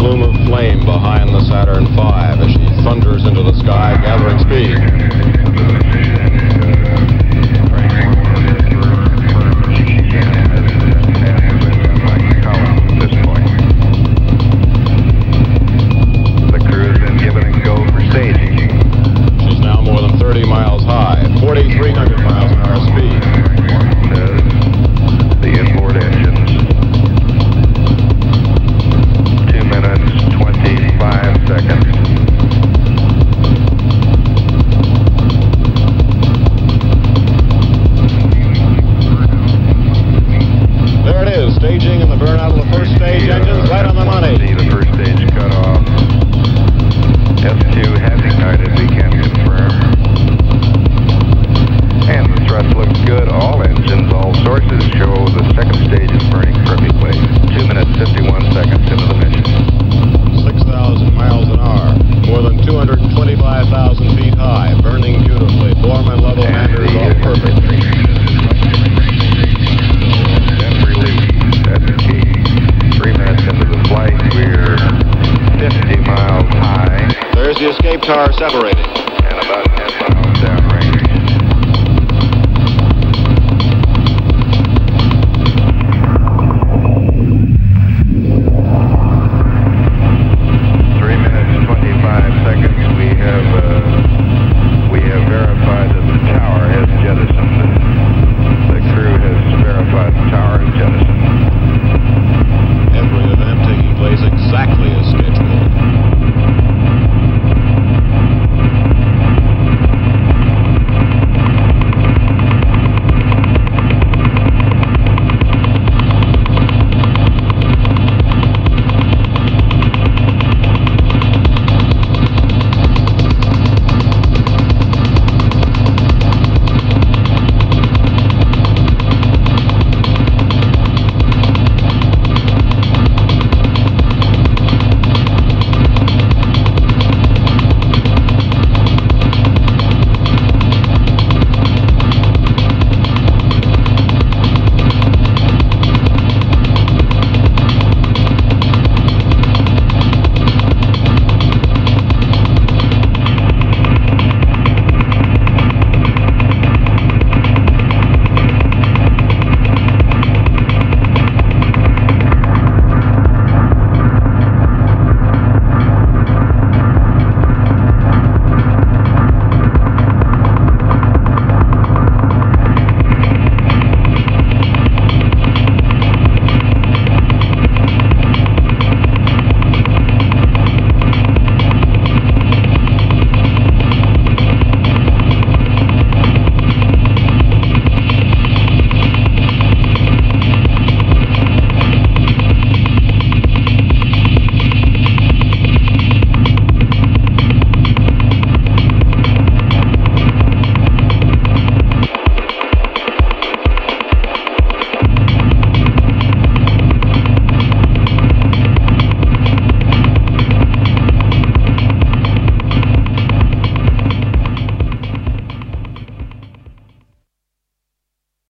plume